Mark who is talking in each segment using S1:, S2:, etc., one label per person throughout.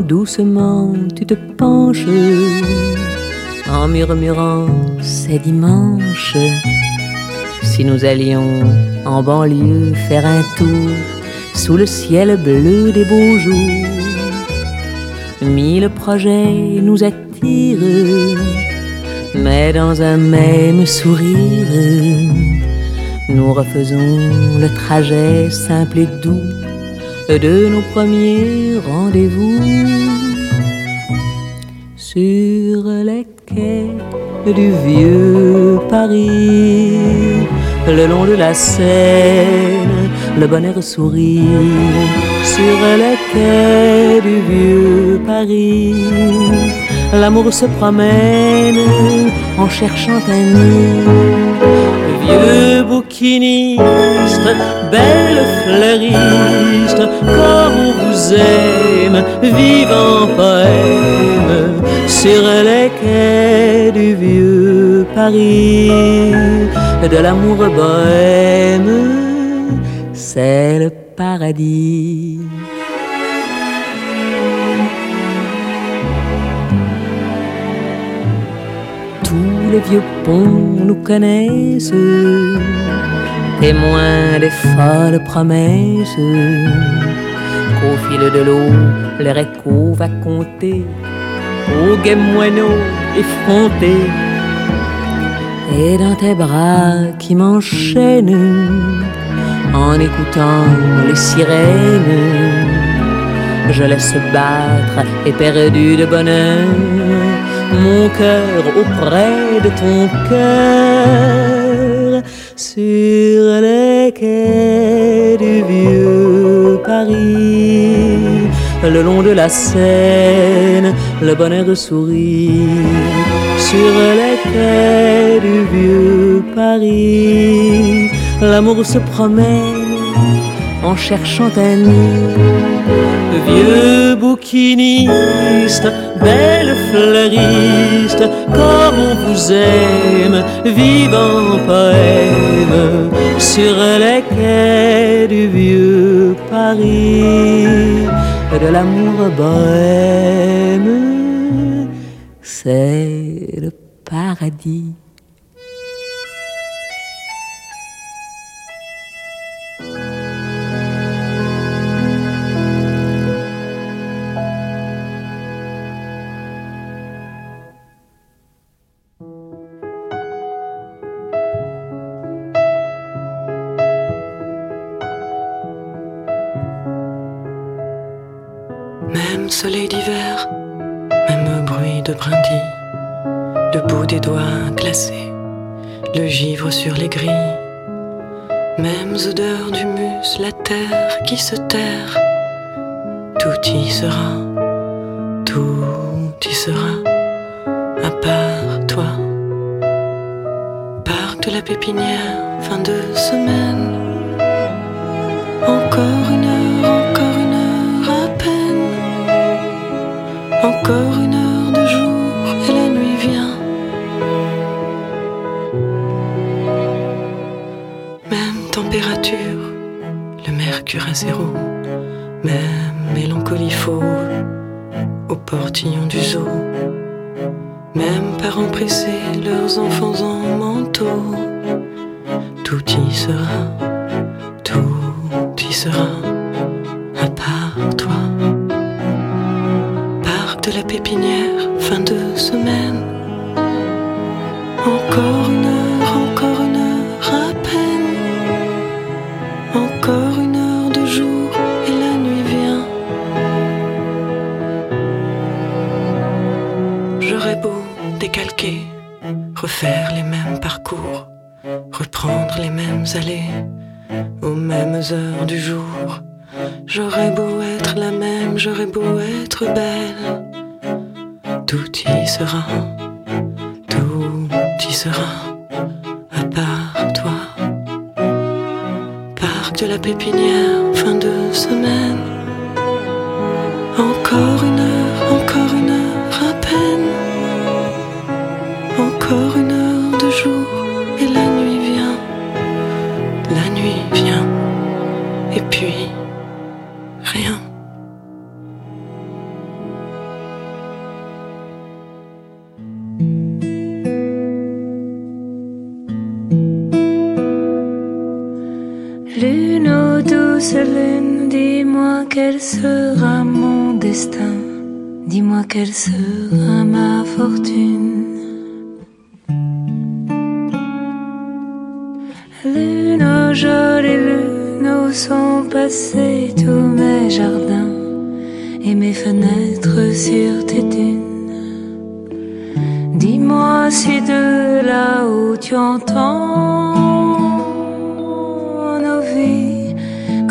S1: doucement tu te penches en murmurant c'est dimanche. Si nous allions en banlieue faire un tour sous le ciel bleu des beaux jours, mille projets nous attirent, mais dans un même sourire, nous refaisons le trajet simple et doux de nos premiers rendez-vous sur les quais du vieux Paris, le long de la Seine, le bonheur sourit sur les quais du vieux Paris. L'amour se promène en cherchant un nid. Bouquiniste, belle fleuriste, comme on vous aime, vivant poème sur les quais du vieux Paris, de l'amour bohème, c'est le paradis. Les vieux ponts nous connaissent, témoins des folles promesses, qu'au fil de l'eau, leur écho va compter. Au gai moineau effronté. Et dans tes bras qui m'enchaînent, en écoutant les sirènes, je laisse battre éperdu de bonheur mon cœur auprès de ton cœur sur les quais du vieux Paris, le long de la Seine, le bonheur sourit sur les quais du vieux Paris. L'amour se promène en cherchant un nid. Vieux bouquiniste, belle fleuriste, comme on vous aime, vivant poème sur les quais du vieux Paris, de l'amour bohème, c'est le paradis.
S2: Même soleil d'hiver, même bruit de brindilles, le bout des doigts glacés, le givre sur les grilles, mêmes odeurs d'humus, la terre qui se terre, tout y sera, tout y sera, à part toi. Parc de la pépinière, fin de semaine, au portillon du zoo. Même parents pressés, leurs enfants en manteau. Aux mêmes heures du jour. J'aurais beau être la même, j'aurais beau être belle. Tout y sera, tout y sera, à part toi. Parc de la pépinière, fin de semaine.
S3: Douce lune, dis-moi quel sera mon destin, dis-moi quelle sera ma fortune. Lune, oh jolie lune, où sont passés tous mes jardins et mes fenêtres sur tes dunes. Dis-moi si de là où tu entends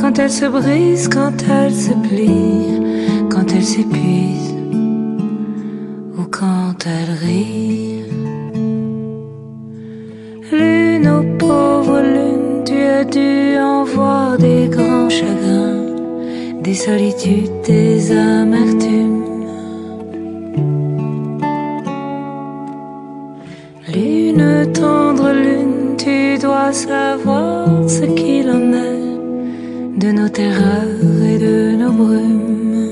S3: quand elles se brisent, quand elles se plient, quand elles s'épuisent ou quand elles rient. Lune, ô pauvre lune, tu as dû en voir des grands chagrins, des solitudes, des amertumes. Lune, tendre lune, tu dois savoir ce est de nos terreurs et de nos brumes.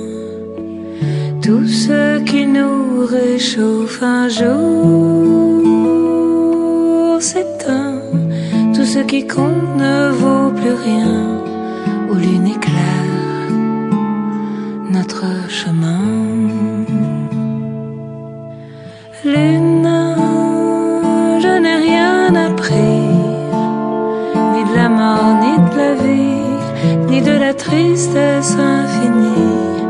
S3: Tout ce qui nous réchauffe un jour s'éteint. Tout ce qui compte ne vaut plus rien. Où lune éclaire notre chemin. Tristesse infinie.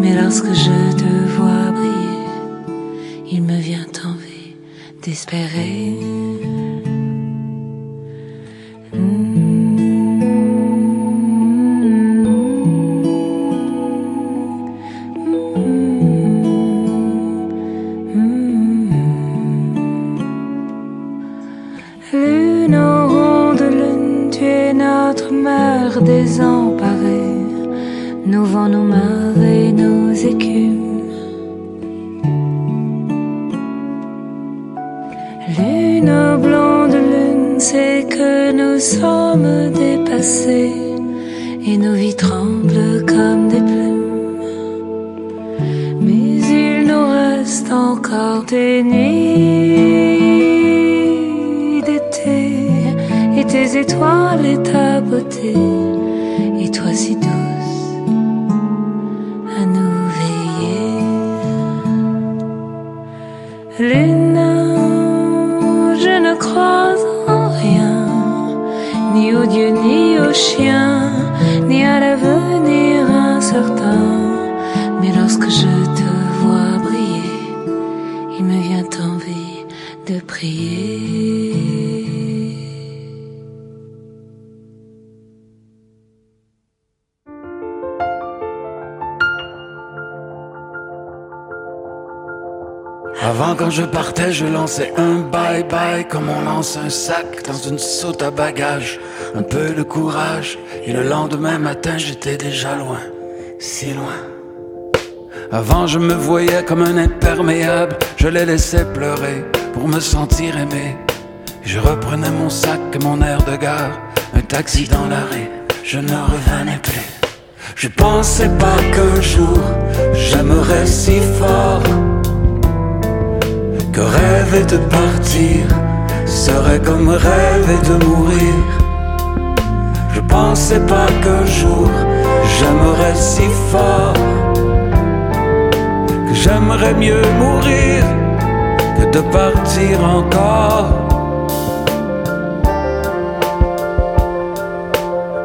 S3: Mais lorsque je te vois briller, il me vient envie d'espérer. Vents, nos marées, nos écumes. Lune blonde lune, c'est que nous sommes dépassés et nos vies tremblent comme des plumes. Mais il nous reste encore des nuits d'été et tes étoiles et ta beauté chien, ni à l'avenir incertain. Mais lorsque je te vois briller, il me vient envie de prier.
S4: Quand je partais, je lançais un bye-bye comme on lance un sac dans une saute à bagages. Un peu de courage et le lendemain matin j'étais déjà loin, si loin. Avant je me voyais comme un imperméable, je les laissais pleurer pour me sentir aimé. Je reprenais mon sac et mon air de gare, un taxi dans l'arrêt, je ne revenais plus. Je pensais pas qu'un jour j'aimerais si fort que rêver de partir serait comme rêver de mourir. Je pensais pas qu'un jour j'aimerais si fort que j'aimerais mieux mourir que de partir encore.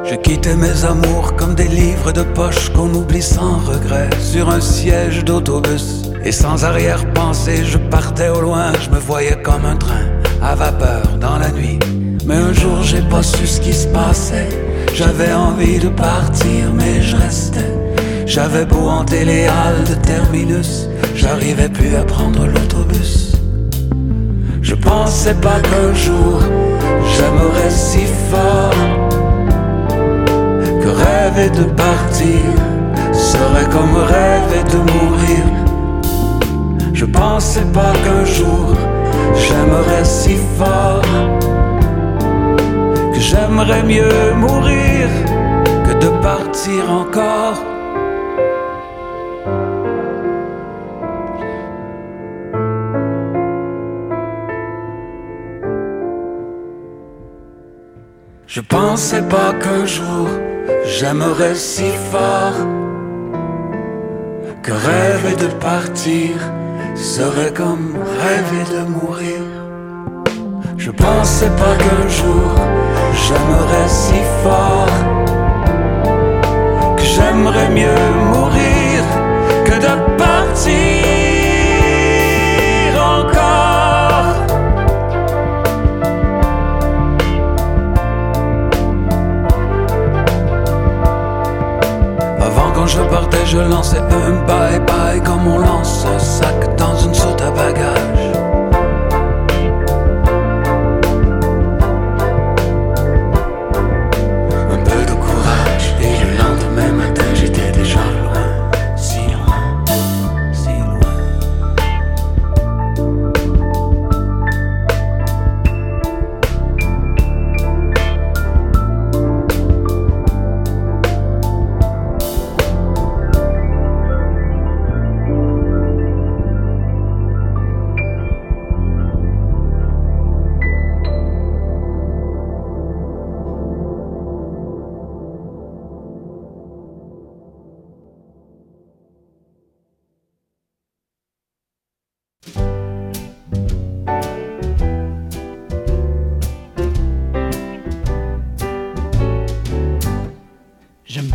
S4: Je quittais mes amours comme des livres de poche qu'on oublie sans regret sur un siège d'autobus. Et sans arrière-pensée, je partais au loin, je me voyais comme un train à vapeur dans la nuit. Mais un jour, j'ai pas su ce qui se passait. J'avais envie de partir, mais je restais. J'avais beau hanter les halles de terminus, j'arrivais plus à prendre l'autobus. Je pensais pas qu'un jour j'aimerais si fort que rêver de partir serait comme rêver de mourir. Je pensais pas qu'un jour j'aimerais si fort. Que j'aimerais mieux mourir que de partir encore. Je pensais pas qu'un jour j'aimerais si fort. Que rêver de partir serait comme rêver de mourir. Je pensais pas qu'un jour j'aimerais si fort que j'aimerais mieux mourir que de partir. je partais, je lançais un bye-bye comme on lance un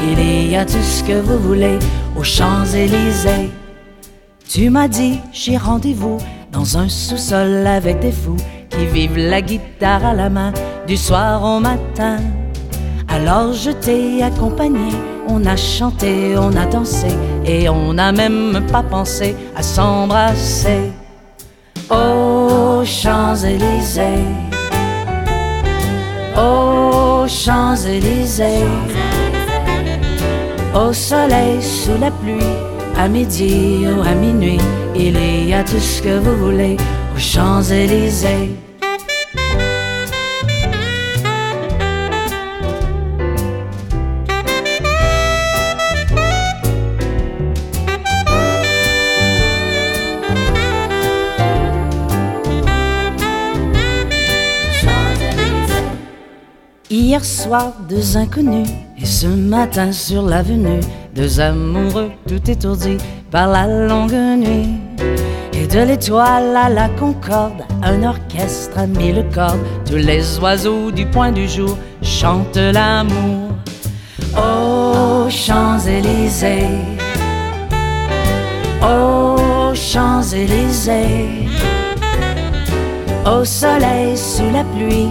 S5: il y a tout ce que vous voulez aux Champs-Élysées. Tu m'as dit, j'ai rendez-vous dans un sous-sol avec des fous qui vivent la guitare à la main du soir au matin. Alors je t'ai accompagné, on a chanté, on a dansé et on n'a même pas pensé à s'embrasser. Aux Champs-Élysées, aux Champs-Élysées, au soleil, sous la pluie, à midi ou à minuit, il y a tout ce que vous voulez aux Champs-Élysées. Hier soir, deux inconnus, ce matin sur l'avenue, deux amoureux tout étourdis par la longue nuit. Et de l'étoile à la concorde, un orchestre a mis le corps, tous les oiseaux du point du jour chantent l'amour. Aux Champs-Élysées, aux Champs-Élysées, au soleil sous la pluie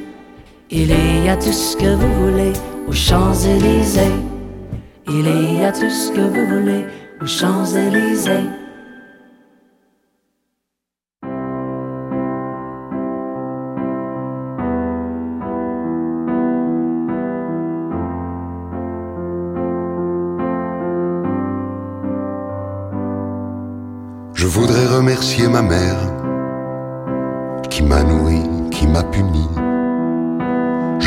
S5: Il y a tout ce que vous voulez aux Champs-Élysées. Il y a tout ce que vous voulez aux Champs-Élysées.
S6: Je voudrais remercier ma mère qui m'a nourri, qui m'a puni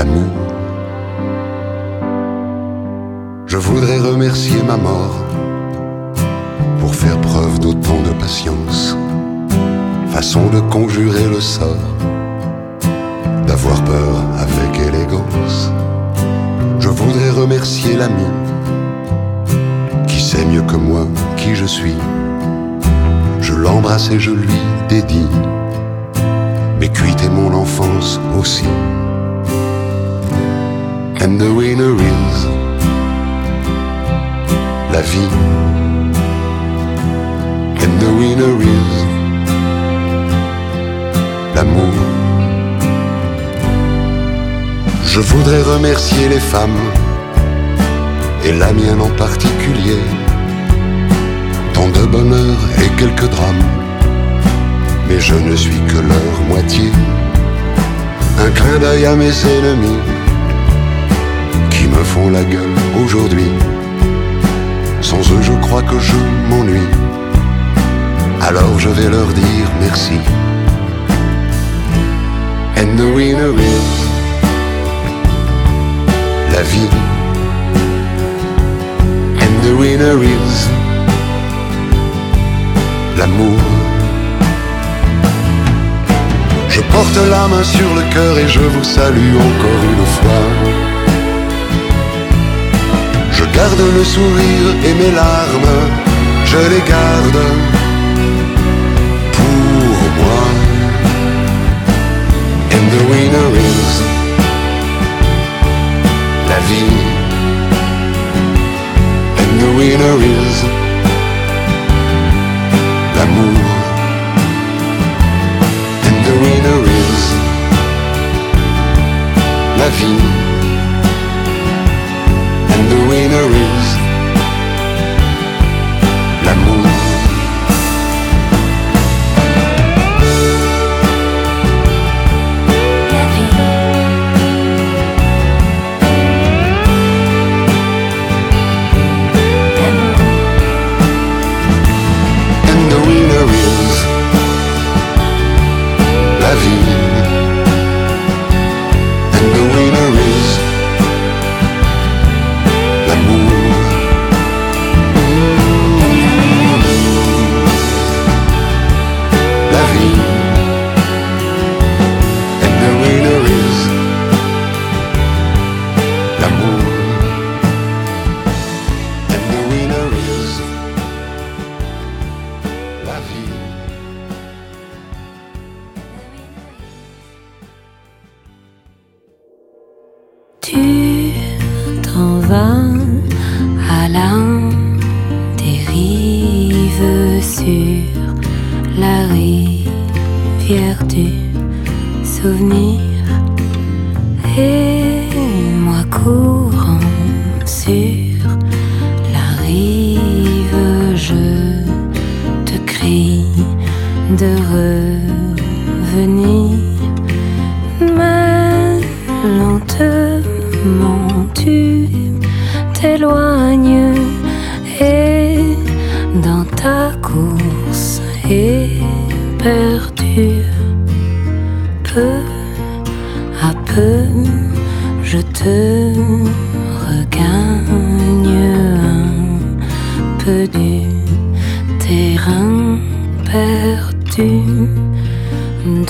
S6: L'amour. voudrais remercier ma mort pour faire preuve d'autant de patience, façon de conjurer le sort, d'avoir peur avec élégance. Je voudrais remercier l'ami qui sait mieux que moi qui je suis. Je l'embrasse et je lui dédie mes cuites mon enfance aussi. And the winner is la vie. And the winner is l'amour. Je voudrais remercier les femmes, et la mienne en particulier, tant de bonheur et quelques drames, mais je ne suis que leur moitié. Un clin d'œil à mes ennemis, me font la gueule aujourd'hui. Sans eux, je crois que je m'ennuie. Alors je vais leur dire merci. And the winner is la vie. And the winner is l'amour. Je porte la main sur le cœur et je vous salue encore une fois. Garde le sourire et mes larmes, je les garde pour moi. And the winner is la vie. And the winner is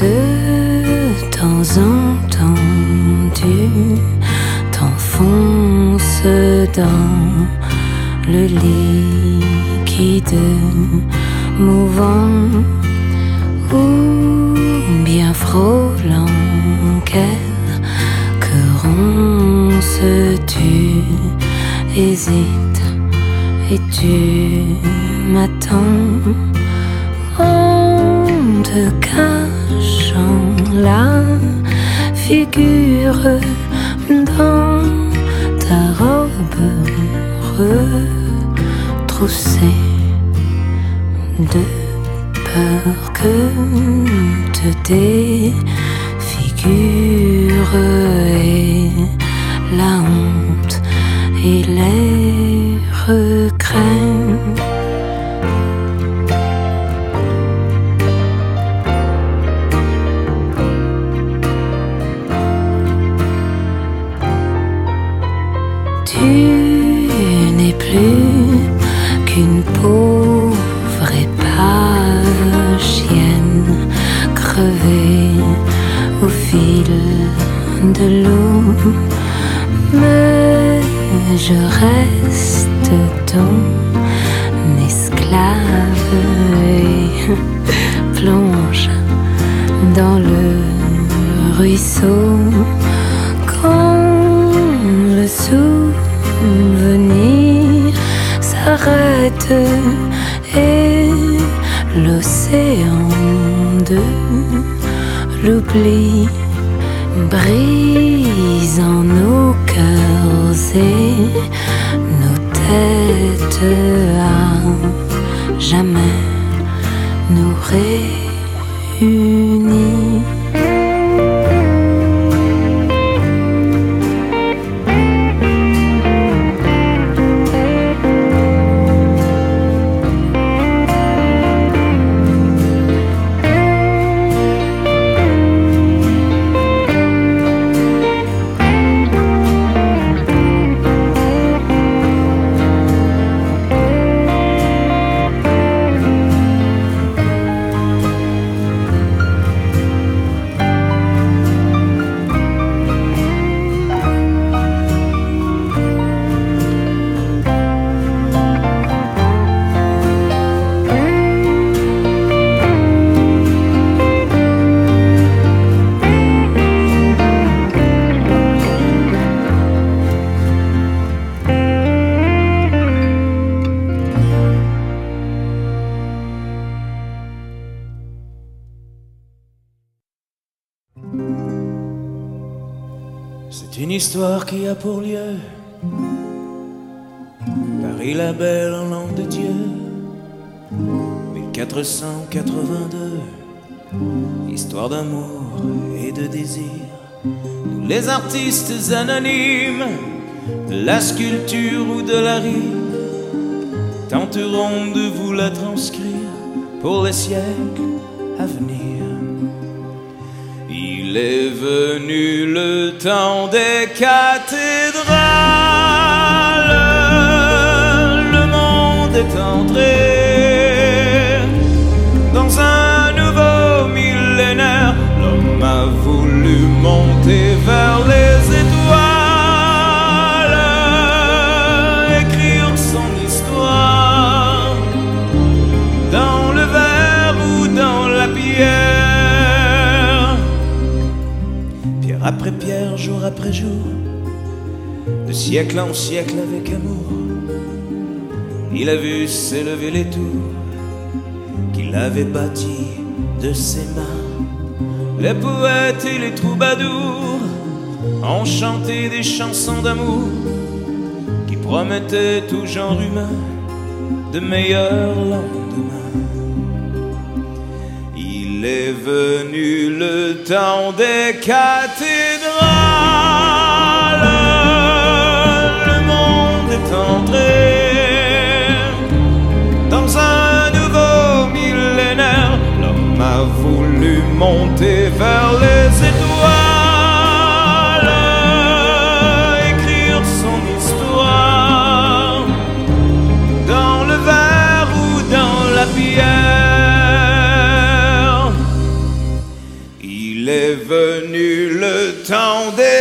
S3: de temps en temps tu t'enfonces dans le liquide mouvant ou bien frôlant quelques ronces tu hésites et tu m'attends te cachant la figure dans ta robe retroussée de peur que te défigure et la honte et les regrets. tu n'es plus qu'une pauvre épave chienne crevée au fil de l'eau. Mais je reste ton de l'oubli brise
S7: qui a pour lieu. Paris la belle en langue de Dieu. 1482 Histoire d'amour et de désir. Nous les artistes anonymes De la sculpture ou de la rime Tenterons de vous la transcrire Pour les siècles à venir il est venu le temps des cathédrales, le monde est entré dans un nouveau millénaire. L'homme a voulu monter vers les après jour, de siècle en siècle avec amour, il a vu s'élever les tours qu'il avait bâties de ses mains. Les poètes et les troubadours ont chanté des chansons d'amour qui promettaient tout genre humain de meilleurs lendemains. Il est venu le temps des cathédrales. Dans un nouveau millénaire. L'homme a voulu monter vers les étoiles, écrire son histoire dans le verre ou dans la pierre. Il est venu le temps des.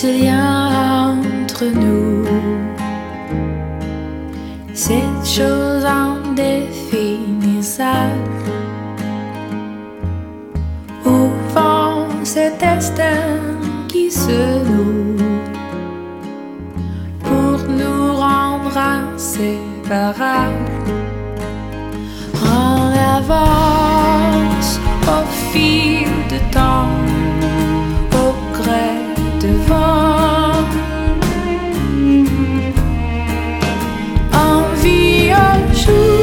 S7: ce
S8: lien entre nous, cette chose indéfinissable. Au vent, cet destin qui se noue pour nous rendre inséparables. En avance au fil de temps. enfant. Envie un jour.